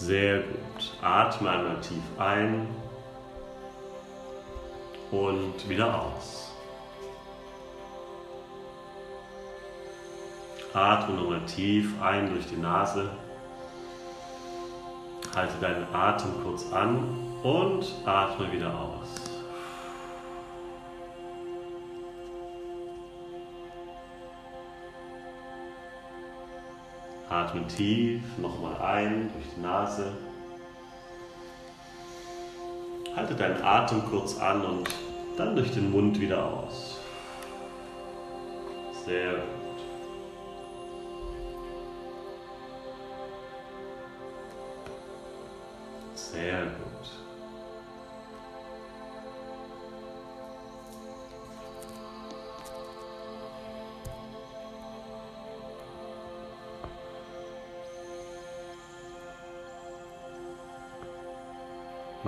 Sehr gut. Atme einmal tief ein und wieder aus. Atme nochmal tief ein durch die Nase. Halte deinen Atem kurz an und atme wieder aus. Atme tief nochmal ein durch die Nase. Halte deinen Atem kurz an und dann durch den Mund wieder aus. Sehr gut. Sehr gut.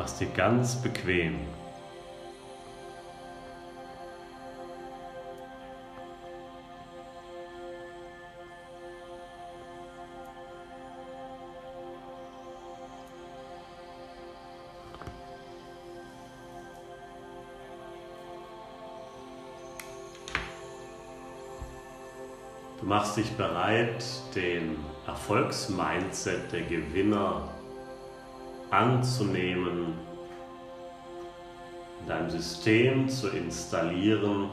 Mach's dir ganz bequem. Du machst dich bereit, den Erfolgsmindset der Gewinner anzunehmen, in deinem System zu installieren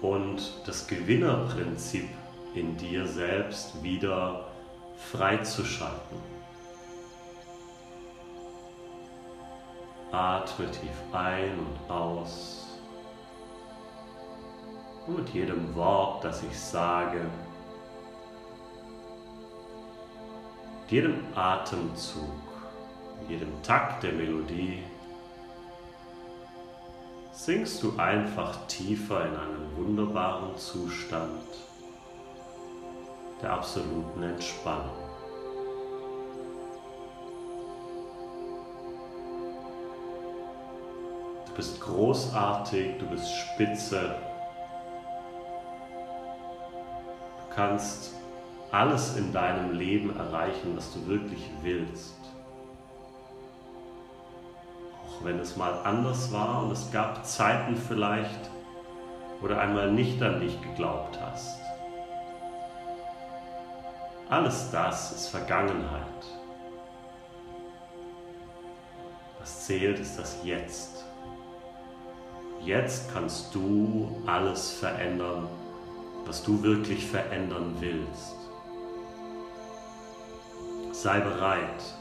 und das Gewinnerprinzip in dir selbst wieder freizuschalten. Atme tief ein und aus. Und mit jedem Wort, das ich sage, mit jedem Atemzug, mit jedem Takt der Melodie, sinkst du einfach tiefer in einen wunderbaren Zustand der absoluten Entspannung. Du bist großartig, du bist spitze, du kannst alles in deinem Leben erreichen, was du wirklich willst. Auch wenn es mal anders war und es gab Zeiten vielleicht, wo du einmal nicht an dich geglaubt hast. Alles das ist Vergangenheit. Was zählt, ist das Jetzt. Jetzt kannst du alles verändern, was du wirklich verändern willst. Sei bereit,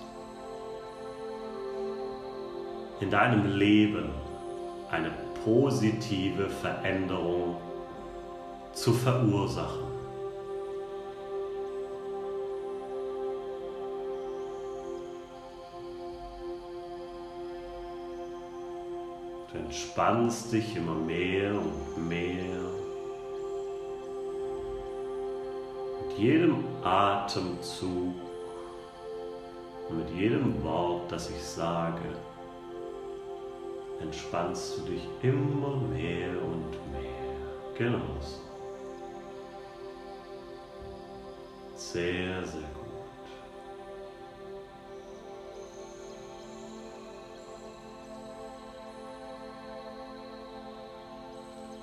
in deinem Leben eine positive Veränderung zu verursachen. Du entspannst dich immer mehr und mehr. Mit jedem Atemzug und mit jedem Wort, das ich sage, entspannst du dich immer mehr und mehr. Genau. Sehr, sehr gut.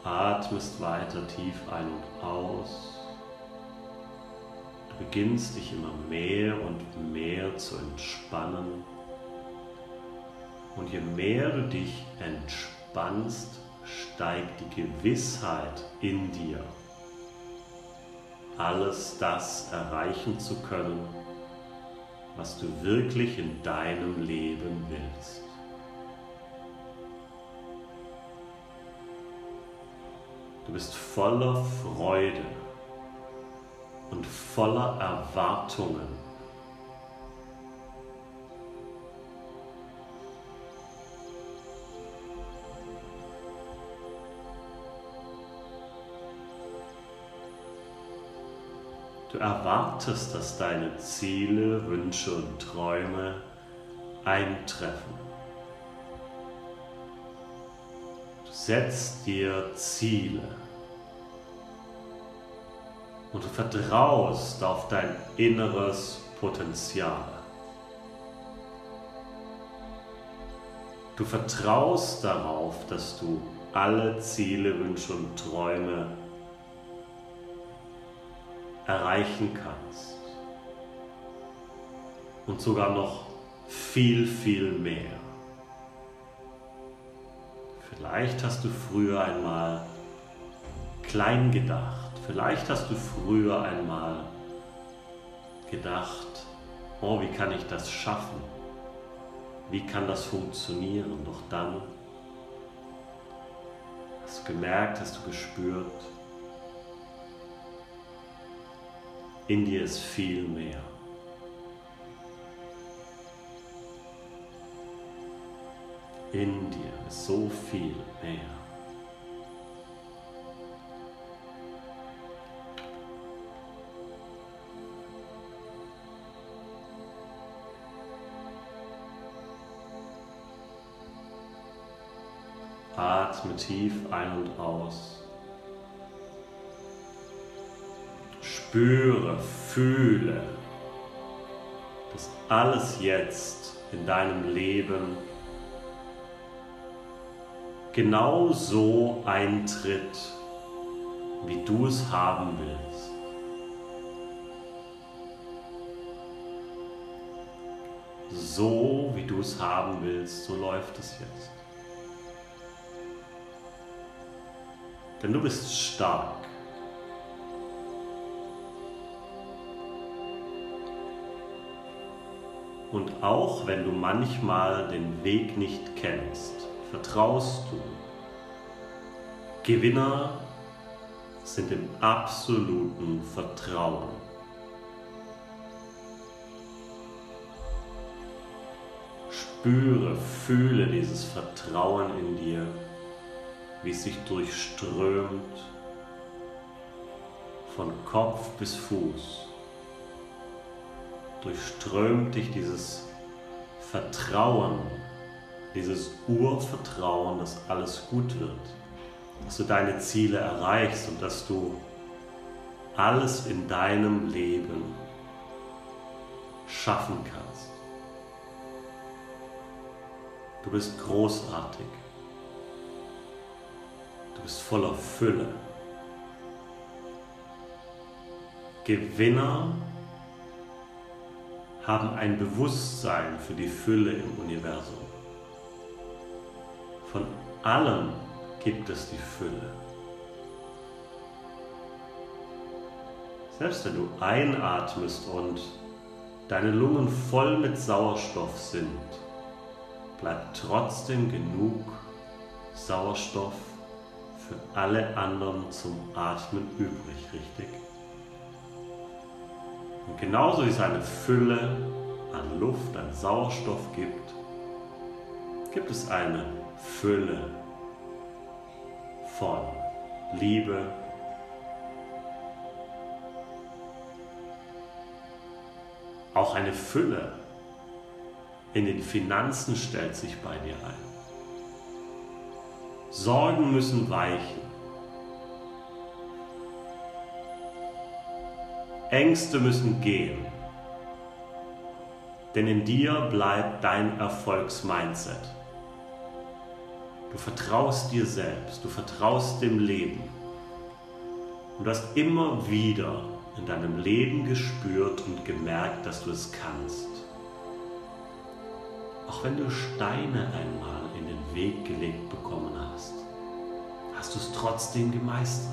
Atmest weiter tief ein und aus. Beginnst dich immer mehr und mehr zu entspannen. Und je mehr du dich entspannst, steigt die Gewissheit in dir, alles das erreichen zu können, was du wirklich in deinem Leben willst. Du bist voller Freude und voller Erwartungen. Du erwartest, dass deine Ziele, Wünsche und Träume eintreffen. Du setzt dir Ziele und du vertraust auf dein inneres Potenzial. Du vertraust darauf, dass du alle Ziele, Wünsche und Träume erreichen kannst. Und sogar noch viel, viel mehr. Vielleicht hast du früher einmal klein gedacht. Vielleicht hast du früher einmal gedacht, oh, wie kann ich das schaffen? Wie kann das funktionieren? Doch dann hast du gemerkt, hast du gespürt, in dir ist viel mehr. In dir ist so viel mehr. Atme tief ein und aus. Spüre, fühle, dass alles jetzt in deinem Leben genau so eintritt, wie du es haben willst. So wie du es haben willst, so läuft es jetzt. Denn du bist stark. Und auch wenn du manchmal den Weg nicht kennst, vertraust du. Gewinner sind im absoluten Vertrauen. Spüre, fühle dieses Vertrauen in dir wie es sich durchströmt von Kopf bis Fuß. Durchströmt dich dieses Vertrauen, dieses Urvertrauen, dass alles gut wird, dass du deine Ziele erreichst und dass du alles in deinem Leben schaffen kannst. Du bist großartig. Du bist voller Fülle. Gewinner haben ein Bewusstsein für die Fülle im Universum. Von allem gibt es die Fülle. Selbst wenn du einatmest und deine Lungen voll mit Sauerstoff sind, bleibt trotzdem genug Sauerstoff für alle anderen zum Atmen übrig, richtig? Und genauso wie es eine Fülle an Luft, an Sauerstoff gibt, gibt es eine Fülle von Liebe, auch eine Fülle in den Finanzen stellt sich bei dir ein. Sorgen müssen weichen. Ängste müssen gehen. Denn in dir bleibt dein Erfolgsmindset. Du vertraust dir selbst, du vertraust dem Leben. Und du hast immer wieder in deinem Leben gespürt und gemerkt, dass du es kannst. Auch wenn du Steine einmal in den Weg gelegt bekommen hast, hast du es trotzdem gemeistert.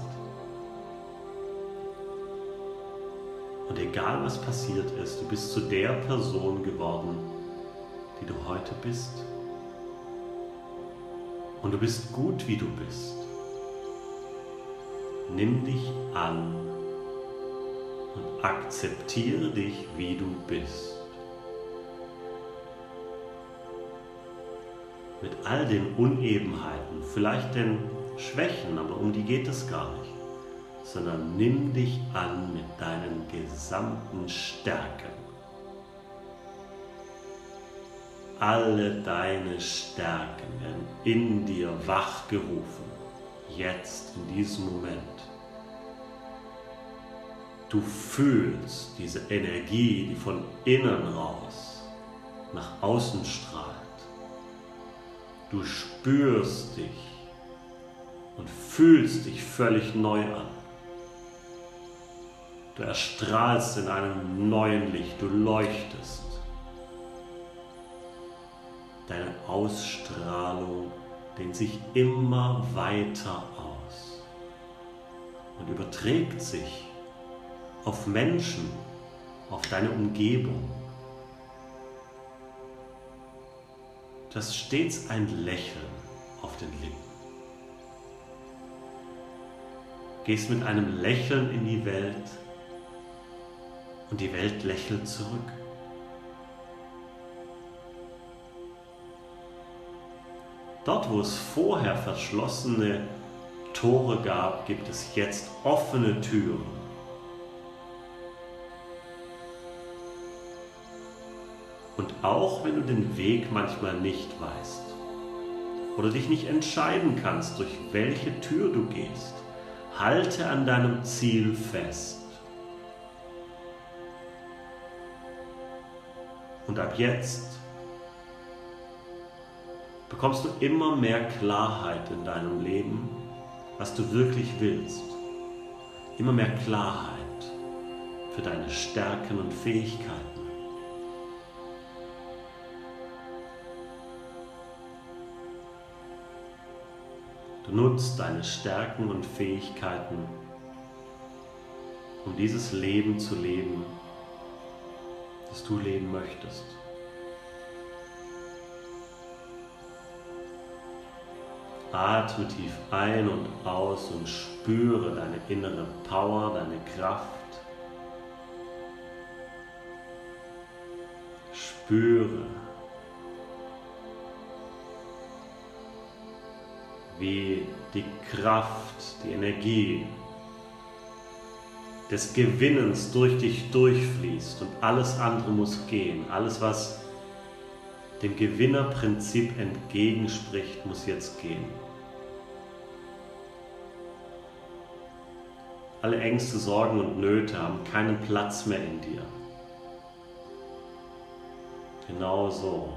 Und egal was passiert ist, du bist zu der Person geworden, die du heute bist. Und du bist gut, wie du bist. Nimm dich an und akzeptiere dich, wie du bist. Mit all den Unebenheiten, vielleicht den Schwächen, aber um die geht es gar nicht, sondern nimm dich an mit deinen gesamten Stärken. Alle deine Stärken werden in dir wachgerufen, jetzt in diesem Moment. Du fühlst diese Energie, die von innen raus nach außen strahlt. Du spürst dich und fühlst dich völlig neu an. Du erstrahlst in einem neuen Licht, du leuchtest. Deine Ausstrahlung dehnt sich immer weiter aus und überträgt sich auf Menschen, auf deine Umgebung. Du hast stets ein Lächeln auf den Lippen. Gehst mit einem Lächeln in die Welt und die Welt lächelt zurück. Dort, wo es vorher verschlossene Tore gab, gibt es jetzt offene Türen. Und auch wenn du den Weg manchmal nicht weißt oder dich nicht entscheiden kannst, durch welche Tür du gehst, halte an deinem Ziel fest. Und ab jetzt bekommst du immer mehr Klarheit in deinem Leben, was du wirklich willst. Immer mehr Klarheit für deine Stärken und Fähigkeiten. Du nutzt deine Stärken und Fähigkeiten, um dieses Leben zu leben, das du leben möchtest. Atme tief ein und aus und spüre deine innere Power, deine Kraft. Spüre, wie die Kraft, die Energie des Gewinnens durch dich durchfließt und alles andere muss gehen. Alles, was dem Gewinnerprinzip entgegenspricht, muss jetzt gehen. Alle Ängste, Sorgen und Nöte haben keinen Platz mehr in dir. Genau so.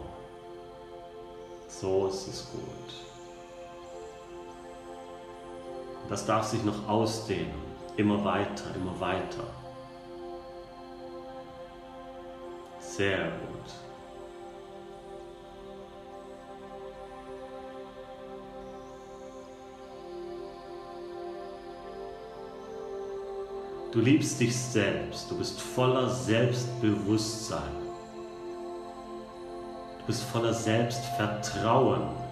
So ist es gut. Das darf sich noch ausdehnen, immer weiter, immer weiter. Sehr gut. Du liebst dich selbst, du bist voller Selbstbewusstsein. Du bist voller Selbstvertrauen.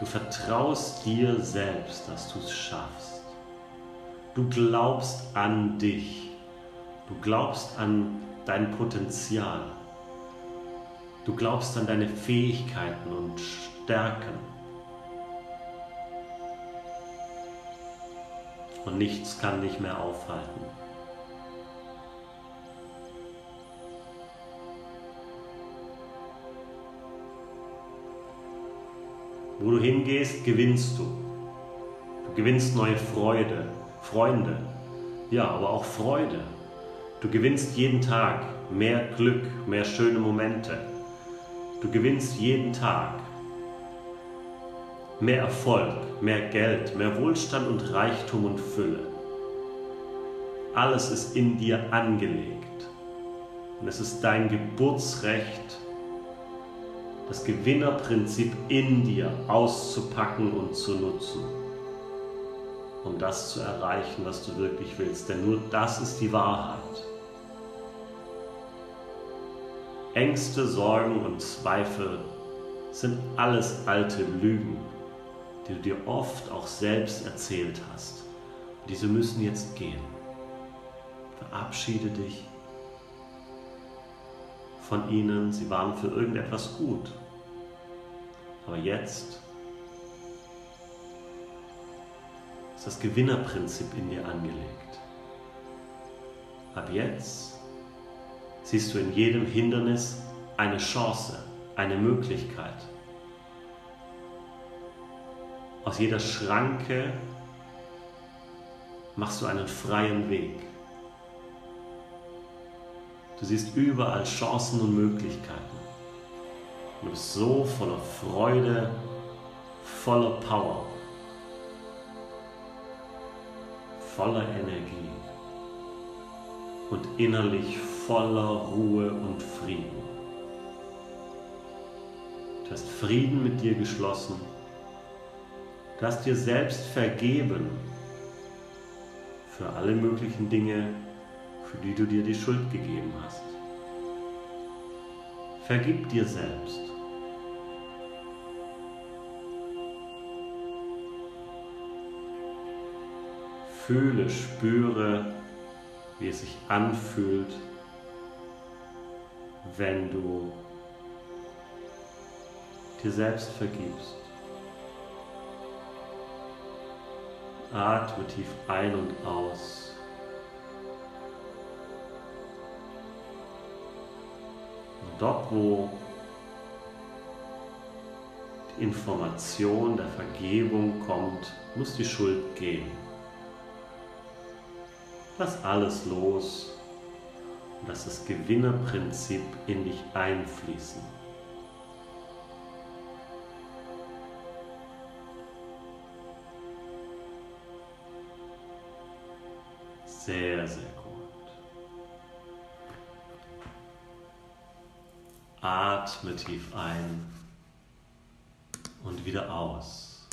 Du vertraust dir selbst, dass du es schaffst. Du glaubst an dich. Du glaubst an dein Potenzial. Du glaubst an deine Fähigkeiten und Stärken. Und nichts kann dich mehr aufhalten. Wo du hingehst, gewinnst du. Du gewinnst neue Freude, Freunde, ja, aber auch Freude. Du gewinnst jeden Tag mehr Glück, mehr schöne Momente. Du gewinnst jeden Tag mehr Erfolg, mehr Geld, mehr Wohlstand und Reichtum und Fülle. Alles ist in dir angelegt. Und es ist dein Geburtsrecht, das Gewinnerprinzip in dir auszupacken und zu nutzen, um das zu erreichen, was du wirklich willst. Denn nur das ist die Wahrheit. Ängste, Sorgen und Zweifel sind alles alte Lügen, die du dir oft auch selbst erzählt hast. diese müssen jetzt gehen. Verabschiede dich von ihnen, sie waren für irgendetwas gut. Aber jetzt ist das Gewinnerprinzip in dir angelegt. Ab jetzt siehst du in jedem Hindernis eine Chance, eine Möglichkeit. Aus jeder Schranke machst du einen freien Weg. Du siehst überall Chancen und Möglichkeiten. Du bist so voller Freude, voller Power, voller Energie und innerlich voller Ruhe und Frieden. Du hast Frieden mit dir geschlossen. Du hast dir selbst vergeben für alle möglichen Dinge, für die du dir die Schuld gegeben hast. Vergib dir selbst. Fühle, spüre, wie es sich anfühlt, wenn du dir selbst vergibst. Atme tief ein und aus. Dort, wo die Information der Vergebung kommt, muss die Schuld gehen. Lass alles los und lass das Gewinnerprinzip in dich einfließen. Sehr, sehr gut. Atme tief ein und wieder aus.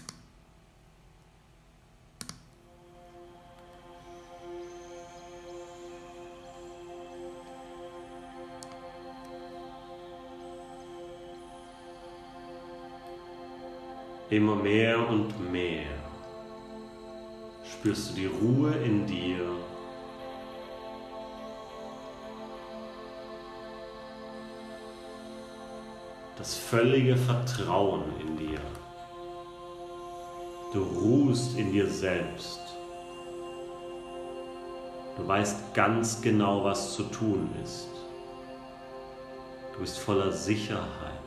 Immer mehr und mehr spürst du die Ruhe in dir. Das völlige Vertrauen in dir. Du ruhst in dir selbst. Du weißt ganz genau, was zu tun ist. Du bist voller Sicherheit.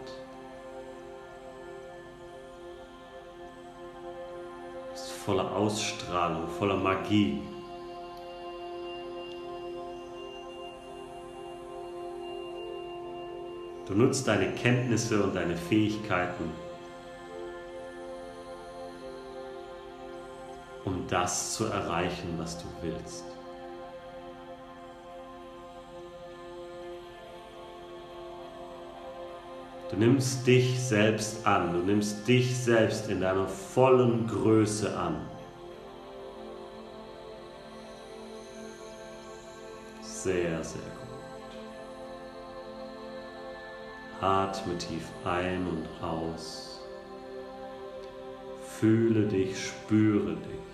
voller Ausstrahlung, voller Magie. Du nutzt deine Kenntnisse und deine Fähigkeiten, um das zu erreichen, was du willst. Du nimmst dich selbst an, du nimmst dich selbst in deiner vollen Größe an. Sehr, sehr gut. Atme tief ein und aus. Fühle dich, spüre dich.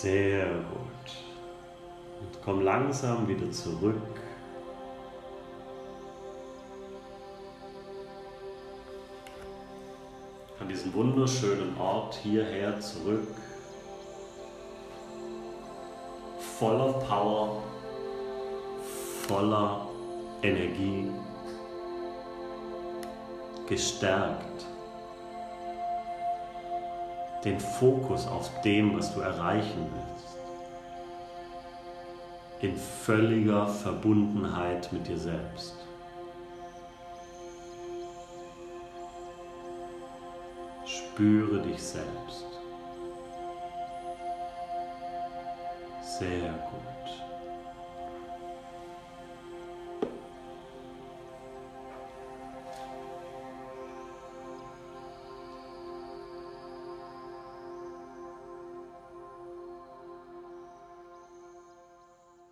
Sehr gut. Und komm langsam wieder zurück. An diesen wunderschönen Ort hierher zurück. Voller Power, voller Energie, gestärkt den Fokus auf dem, was du erreichen willst. In völliger Verbundenheit mit dir selbst. Spüre dich selbst. Sehr gut.